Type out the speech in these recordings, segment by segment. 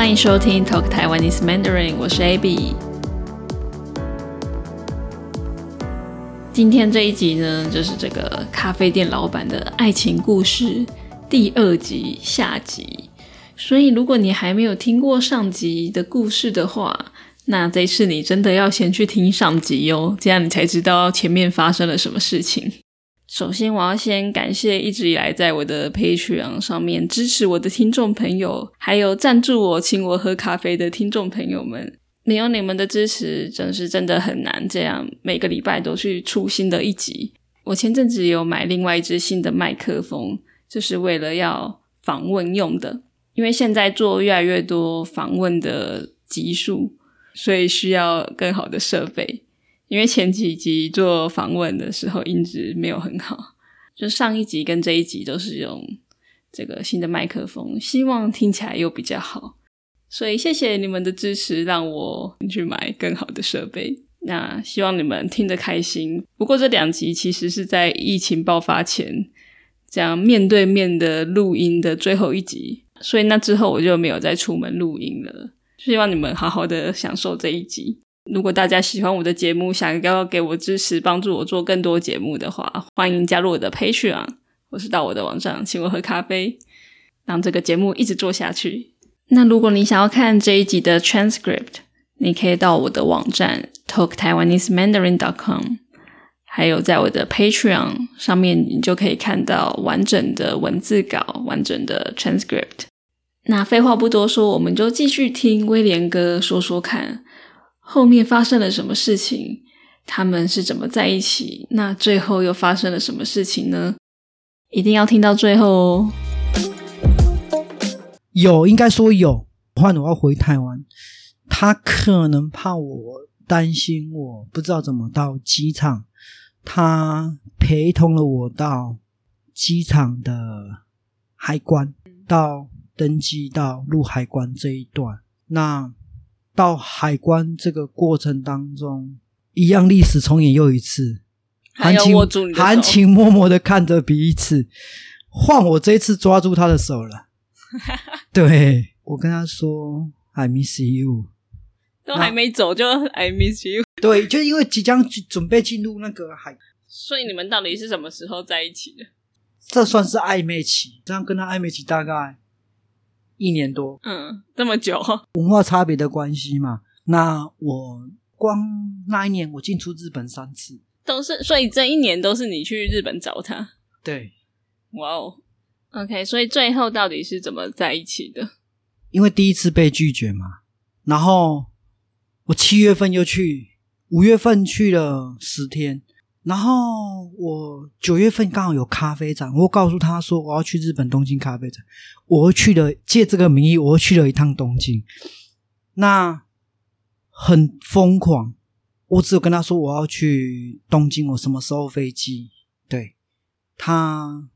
欢迎收听 Talk Taiwanese Mandarin，我是 Abby。今天这一集呢，就是这个咖啡店老板的爱情故事第二集下集。所以，如果你还没有听过上集的故事的话，那这次你真的要先去听上集哦，这样你才知道前面发生了什么事情。首先，我要先感谢一直以来在我的 Patreon 上面支持我的听众朋友，还有赞助我请我喝咖啡的听众朋友们。没有你们的支持，真是真的很难这样每个礼拜都去出新的一集。我前阵子有买另外一支新的麦克风，就是为了要访问用的，因为现在做越来越多访问的集数，所以需要更好的设备。因为前几集做访问的时候音质没有很好，就上一集跟这一集都是用这个新的麦克风，希望听起来又比较好。所以谢谢你们的支持，让我去买更好的设备。那希望你们听得开心。不过这两集其实是在疫情爆发前这样面对面的录音的最后一集，所以那之后我就没有再出门录音了。希望你们好好的享受这一集。如果大家喜欢我的节目，想要给我支持，帮助我做更多节目的话，欢迎加入我的 Patreon，或是到我的网站请我喝咖啡，让这个节目一直做下去。那如果你想要看这一集的 transcript，你可以到我的网站 talktaiwanesemandarin.com，还有在我的 Patreon 上面，你就可以看到完整的文字稿、完整的 transcript。那废话不多说，我们就继续听威廉哥说说看。后面发生了什么事情？他们是怎么在一起？那最后又发生了什么事情呢？一定要听到最后哦。有，应该说有。换我要回台湾，他可能怕我担心，我不知道怎么到机场。他陪同了我到机场的海关，到登机到入海关这一段。那。到海关这个过程当中，一样历史重演又一次，含情含情脉脉的看着彼此，换我这一次抓住他的手了。对我跟他说：“I miss you。”都还没走就 “I miss you”。对，就因为即将准备进入那个海，所以你们到底是什么时候在一起的？这算是暧昧期，这样跟他暧昧期大概。一年多，嗯，这么久，文化差别的关系嘛。那我光那一年，我进出日本三次，都是，所以这一年都是你去日本找他。对，哇哦，OK，所以最后到底是怎么在一起的？因为第一次被拒绝嘛，然后我七月份又去，五月份去了十天。然后我九月份刚好有咖啡展，我告诉他说我要去日本东京咖啡展，我去了借这个名义，我去了一趟东京，那很疯狂。我只有跟他说我要去东京，我什么时候飞机？对他，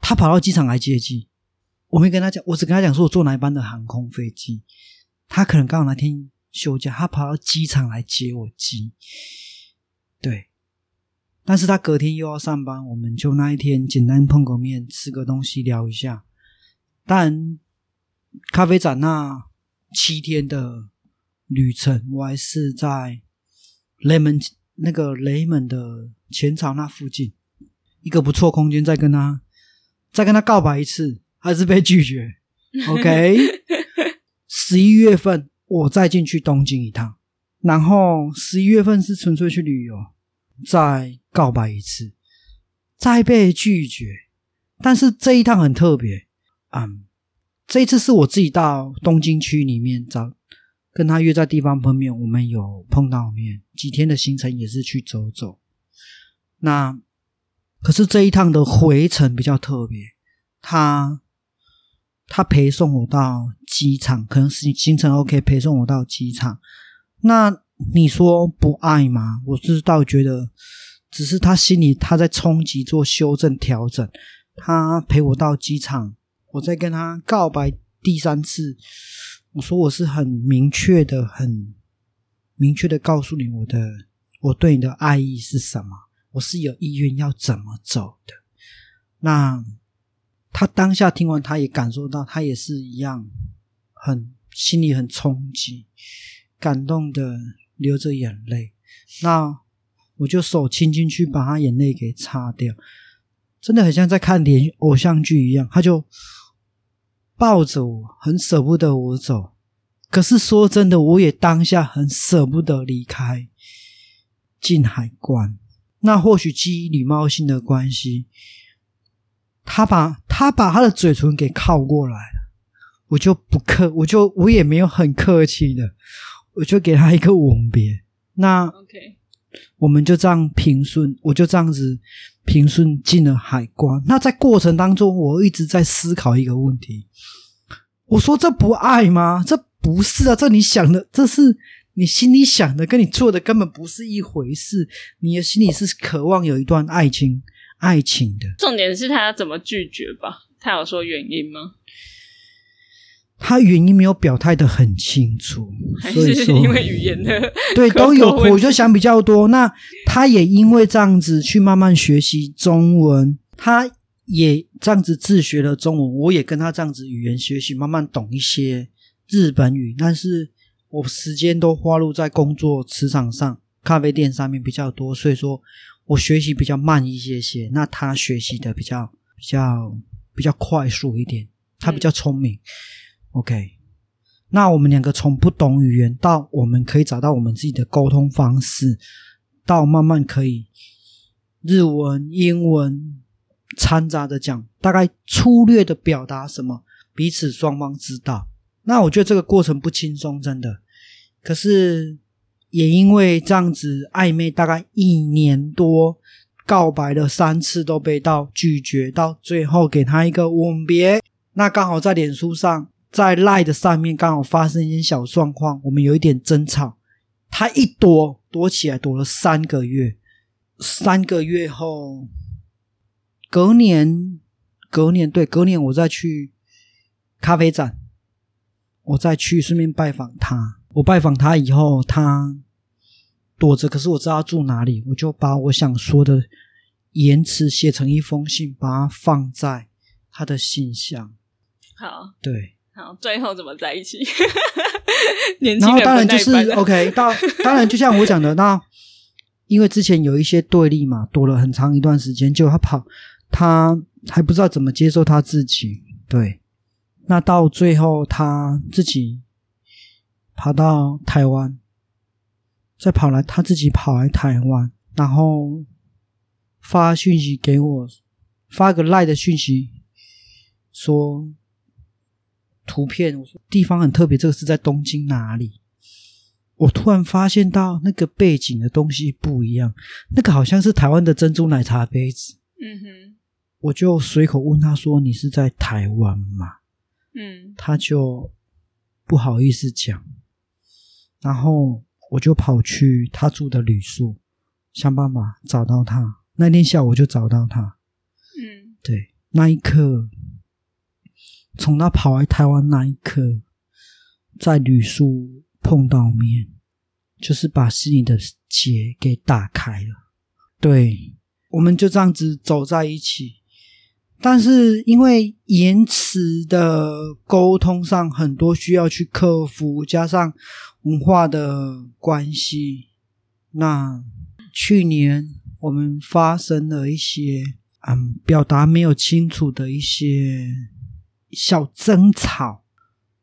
他跑到机场来接机，我没跟他讲，我只跟他讲说我坐哪一班的航空飞机。他可能刚好那天休假，他跑到机场来接我机。对，但是他隔天又要上班，我们就那一天简单碰个面，吃个东西，聊一下。但咖啡展那七天的旅程，我还是在雷门那个雷门的前朝那附近一个不错空间，再跟他再跟他告白一次，还是被拒绝。OK，十一月份我再进去东京一趟。然后十一月份是纯粹去旅游，再告白一次，再被拒绝。但是这一趟很特别，嗯，这一次是我自己到东京区里面找，跟他约在地方碰面，我们有碰到面，几天的行程也是去走走。那可是这一趟的回程比较特别，他他陪送我到机场，可能是行程 OK，陪送我到机场。那你说不爱吗？我是倒觉得，只是他心里他在冲击做修正调整。他陪我到机场，我在跟他告白第三次，我说我是很明确的、很明确的告诉你我的我对你的爱意是什么，我是有意愿要怎么走的。那他当下听完，他也感受到，他也是一样很心里很冲击，感动的流着眼泪。那我就手轻轻去把他眼泪给擦掉，真的很像在看连偶像剧一样。他就抱着我，很舍不得我走。可是说真的，我也当下很舍不得离开进海关。那或许基于礼貌性的关系，他把他把他的嘴唇给靠过来了，我就不客，我就我也没有很客气的，我就给他一个吻别。那 OK，我们就这样平顺，我就这样子平顺进了海关。那在过程当中，我一直在思考一个问题：我说这不爱吗？这不是啊，这你想的，这是。你心里想的跟你做的根本不是一回事。你的心里是渴望有一段爱情，爱情的。重点是他怎么拒绝吧？他有说原因吗？他原因没有表态的很清楚，所以说因为语言的 对都有，我就想比较多。那他也因为这样子去慢慢学习中文，他也这样子自学了中文。我也跟他这样子语言学习，慢慢懂一些日本语，但是。我时间都花入在工作职场上，咖啡店上面比较多，所以说我学习比较慢一些些。那他学习的比较比较比较快速一点，他比较聪明。OK，那我们两个从不懂语言到我们可以找到我们自己的沟通方式，到慢慢可以日文、英文掺杂的讲，大概粗略的表达什么，彼此双方知道。那我觉得这个过程不轻松，真的。可是也因为这样子暧昧，大概一年多，告白了三次都被到拒绝，到最后给他一个吻别。那刚好在脸书上，在赖的上面刚好发生一些小状况，我们有一点争吵。他一躲躲起来，躲了三个月。三个月后，隔年，隔年对，隔年我再去咖啡展。我再去顺便拜访他。我拜访他以后，他躲着，可是我知道他住哪里，我就把我想说的言辞写成一封信，把它放在他的信箱。好，对，好，最后怎么在一起？然后当然就是 OK。到当然就像我讲的，那因为之前有一些对立嘛，躲了很长一段时间，就他跑，他还不知道怎么接受他自己，对。那到最后，他自己跑到台湾，再跑来，他自己跑来台湾，然后发讯息给我，发个赖的讯息，说图片，我说地方很特别，这个是在东京哪里？我突然发现到那个背景的东西不一样，那个好像是台湾的珍珠奶茶杯子。嗯哼，我就随口问他说：“你是在台湾吗？”嗯，他就不好意思讲，然后我就跑去他住的旅宿，想办法找到他。那天下午就找到他。嗯，对，那一刻，从他跑来台湾那一刻，在旅宿碰到面，就是把心里的结给打开了。对，我们就这样子走在一起。但是因为言辞的沟通上很多需要去克服，加上文化的关系，那去年我们发生了一些嗯表达没有清楚的一些小争吵，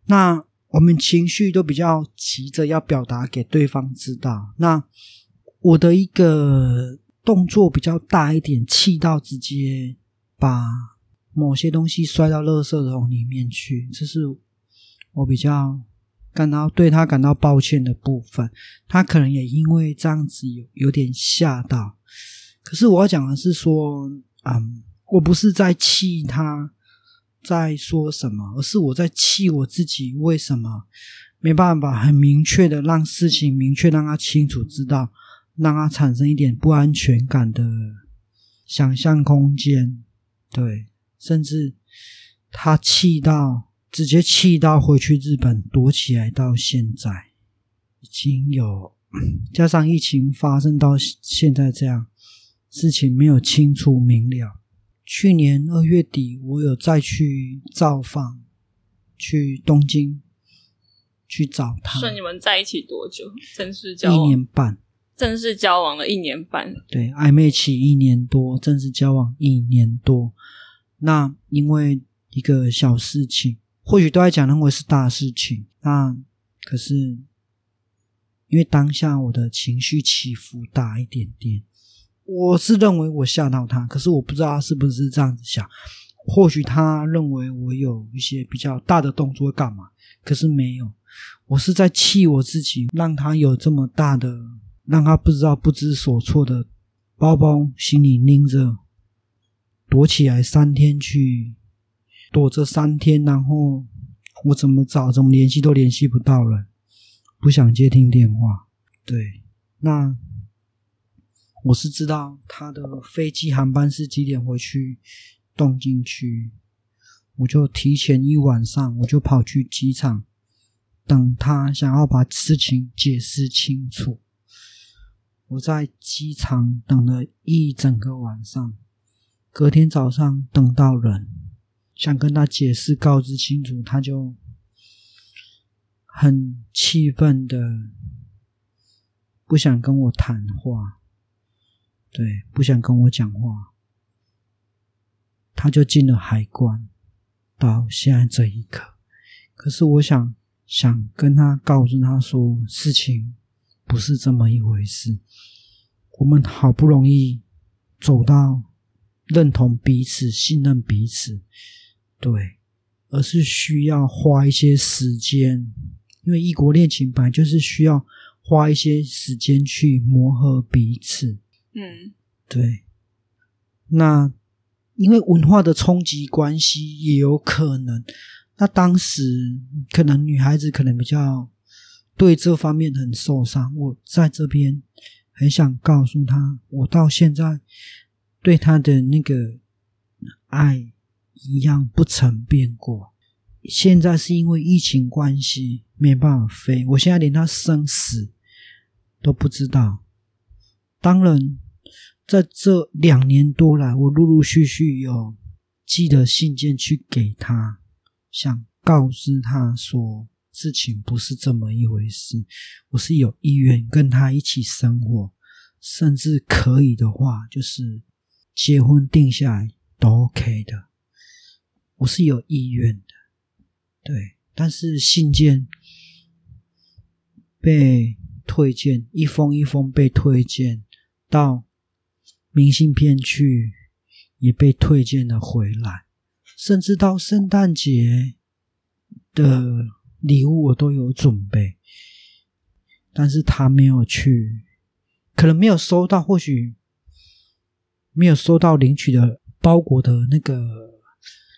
那我们情绪都比较急着要表达给对方知道，那我的一个动作比较大一点，气到直接。把某些东西摔到垃圾桶里面去，这是我比较感到对他感到抱歉的部分。他可能也因为这样子有有点吓到。可是我要讲的是说，嗯，我不是在气他，在说什么，而是我在气我自己，为什么没办法很明确的让事情明确，让他清楚知道，让他产生一点不安全感的想象空间。对，甚至他气到直接气到回去日本躲起来，到现在已经有加上疫情发生到现在这样事情没有清楚明了。去年二月底，我有再去造访，去东京去找他。说你们在一起多久？正式交往一？年半，正式交往了一年半。对，暧昧期一年多，正式交往一年多。那因为一个小事情，或许对他讲认为是大事情，那可是因为当下我的情绪起伏大一点点，我是认为我吓到他，可是我不知道他是不是这样子想。或许他认为我有一些比较大的动作干嘛，可是没有。我是在气我自己，让他有这么大的，让他不知道不知所措的包包，心里拎着，躲起来三天去躲这三天，然后我怎么找怎么联系都联系不到了，不想接听电话。对，那我是知道他的飞机航班是几点回去东京区，我就提前一晚上我就跑去机场等他，想要把事情解释清楚。我在机场等了一整个晚上，隔天早上等到人，想跟他解释告知清楚，他就很气愤的不想跟我谈话，对，不想跟我讲话，他就进了海关，到现在这一刻。可是我想想跟他告诉他说，事情不是这么一回事。我们好不容易走到认同彼此、信任彼此，对，而是需要花一些时间，因为异国恋情本来就是需要花一些时间去磨合彼此。嗯对，那因为文化的冲击关系也有可能。那当时可能女孩子可能比较对这方面很受伤。我在这边很想告诉她，我到现在对她的那个爱一样不曾变过。现在是因为疫情关系没办法飞，我现在连她生死都不知道。当然，在这两年多来，我陆陆续续有寄的信件去给他，想告知他说事情不是这么一回事，我是有意愿跟他一起生活，甚至可以的话，就是结婚定下来都 OK 的，我是有意愿的，对，但是信件被推荐，一封一封被推荐到明信片去，也被推荐了回来，甚至到圣诞节的礼物我都有准备，但是他没有去，可能没有收到，或许没有收到领取的包裹的那个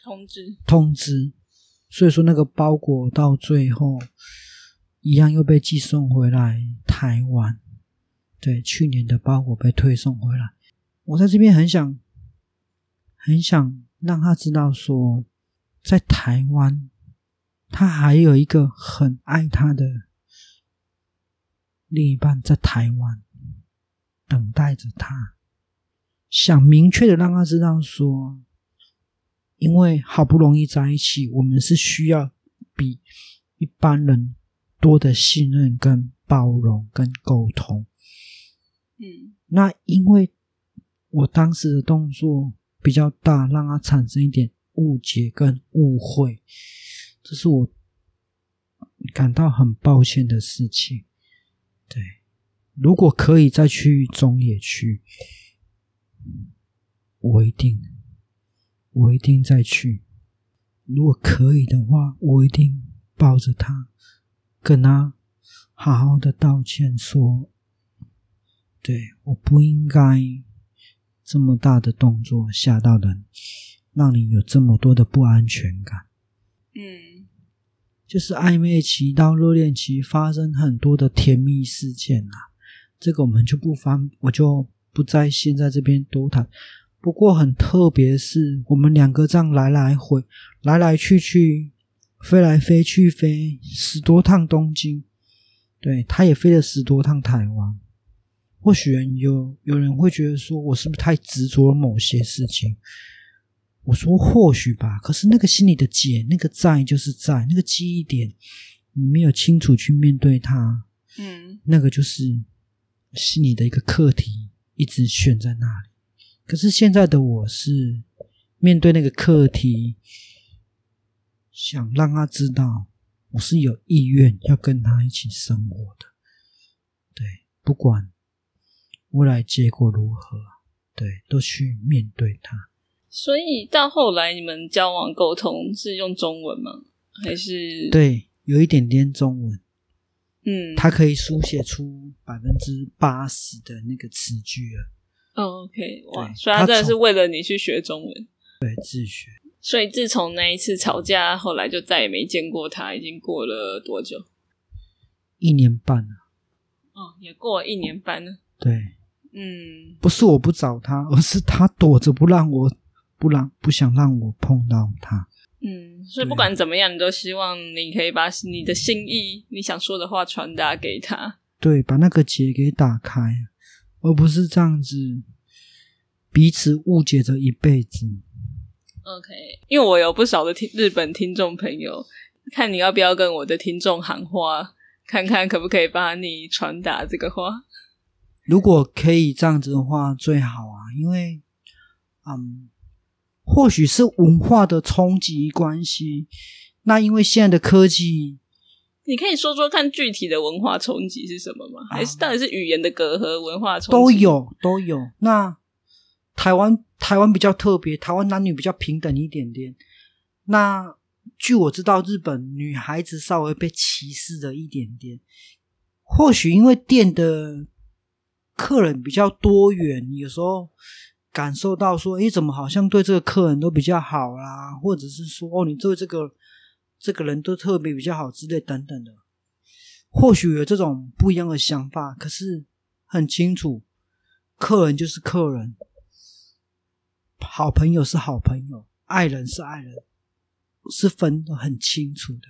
通知。通知，所以说那个包裹到最后一样又被寄送回来台湾。对，去年的包裹被退送回来。我在这边很想，很想让他知道说，在台湾，他还有一个很爱他的另一半在台湾等待着他。想明确的让他知道说，因为好不容易在一起，我们是需要比一般人多的信任、跟包容、跟沟通。嗯那因为我当时的动作比较大，让他产生一点误解跟误会，这是我感到很抱歉的事情。对，如果可以再去中野区，我一定，我一定再去。如果可以的话，我一定抱着他，跟他好好的道歉说。对，我不应该这么大的动作吓到人，让你有这么多的不安全感。嗯就是暧昧期到热恋期发生很多的甜蜜事件啊，这个我们就不翻，我就不在现在这边多谈。不过很特别的是，我们两个这样来来回、来来去去、飞来飞去飞十多趟东京，对，他也飞了十多趟台湾。或许有有人会觉得说，我是不是太执着了某些事情？我说或许吧，可是那个心里的结，那个在就是在那个记忆点，你没有清楚去面对它，嗯那个就是心里的一个课题，一直悬在那里。可是现在的我是面对那个课题，想让他知道我是有意愿要跟他一起生活的。对，不管未来结果如何，对，都去面对它。所以到后来你们交往沟通是用中文吗？还是？对，有一点点中文，嗯，他可以书写出百分之八十的那个词句了。哦，OK，哇，所以他真的是为了你去学中文。对，自学。所以自从那一次吵架，后来就再也没见过他。已经过了多久？一年半了。哦，也过了一年半了。对，嗯，不是我不找他，而是他躲着不让我，不让不想让我碰到他。嗯，所以不管怎么样，你都希望你可以把你的心意、你想说的话传达给他。对，把那个结给打开，而不是这样子彼此误解着一辈子。OK，因为我有不少的听日本听众朋友，看你要不要跟我的听众喊话，看看可不可以帮你传达这个话。如果可以这样子的话，最好啊，因为，嗯，或许是文化的冲击关系，那因为现在的科技，你可以说说看具体的文化冲击是什么吗？还是到底是语言的隔阂、文化冲击都有都有。那台湾台湾比较特别，台湾男女比较平等一点点。那据我知道，日本女孩子稍微被歧视了一点点。或许因为店的客人比较多元，有时候感受到说，诶，怎么好像对这个客人都比较好啦，或者是说，哦，你对这个这个人都特别比较好之类等等的。或许有这种不一样的想法，可是很清楚，客人就是客人，好朋友是好朋友，爱人是爱人，是分得很清楚的。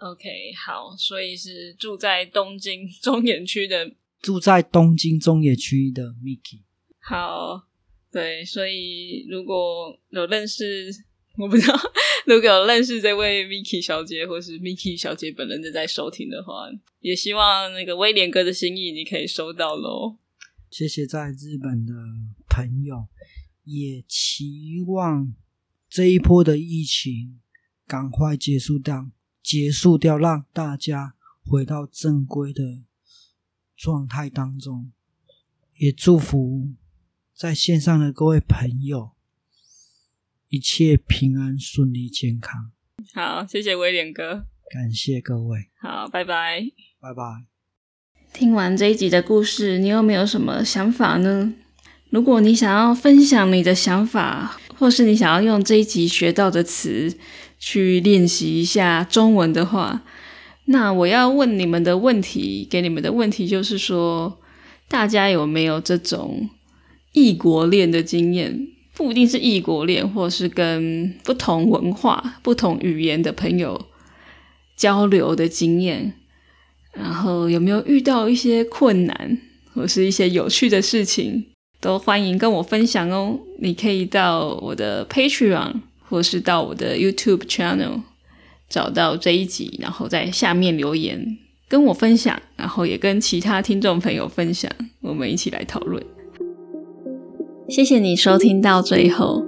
OK，好，所以是住在东京 中野区的。住在东京中野区的 Miki，好，对，所以如果有认识，我不知道，如果有认识这位 Miki 小姐，或是 Miki 小姐本人正在收听的话，也希望那个威廉哥的心意你可以收到喽。谢谢在日本的朋友，也期望这一波的疫情赶快结束掉，结束掉，让大家回到正规的状态当中。也祝福在线上的各位朋友一切平安、顺利、健康。好，谢谢威廉哥。感谢各位，好，拜拜。拜拜。听完这一集的故事，你有没有什么想法呢？如果你想要分享你的想法，或是你想要用这一集学到的词去练习一下中文的话，那我要问你们的问题，给你们的问题就是说，大家有没有这种异国恋的经验？不一定是异国恋，或是跟不同文化、不同语言的朋友交流的经验。然后有没有遇到一些困难，或是一些有趣的事情，都欢迎跟我分享哦。你可以到我的 Patreon，或是到我的 YouTube channel 找到这一集，然后在下面留言跟我分享，然后也跟其他听众朋友分享，我们一起来讨论。谢谢你收听到最后。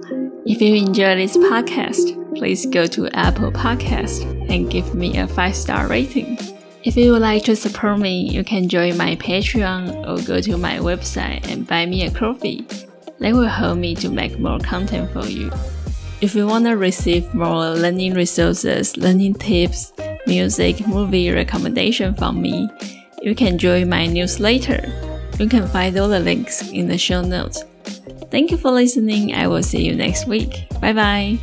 If you enjoy this podcast, please go to Apple Podcast and give me a five star rating. If you would like to support me, you can join my Patreon or go to my website and buy me a coffee. That will help me to make more content for you. If you want to receive more learning resources, learning tips, music, movie recommendation from me, you can join my newsletter. You can find all the links in the show notes. Thank you for listening. I will see you next week. Bye bye.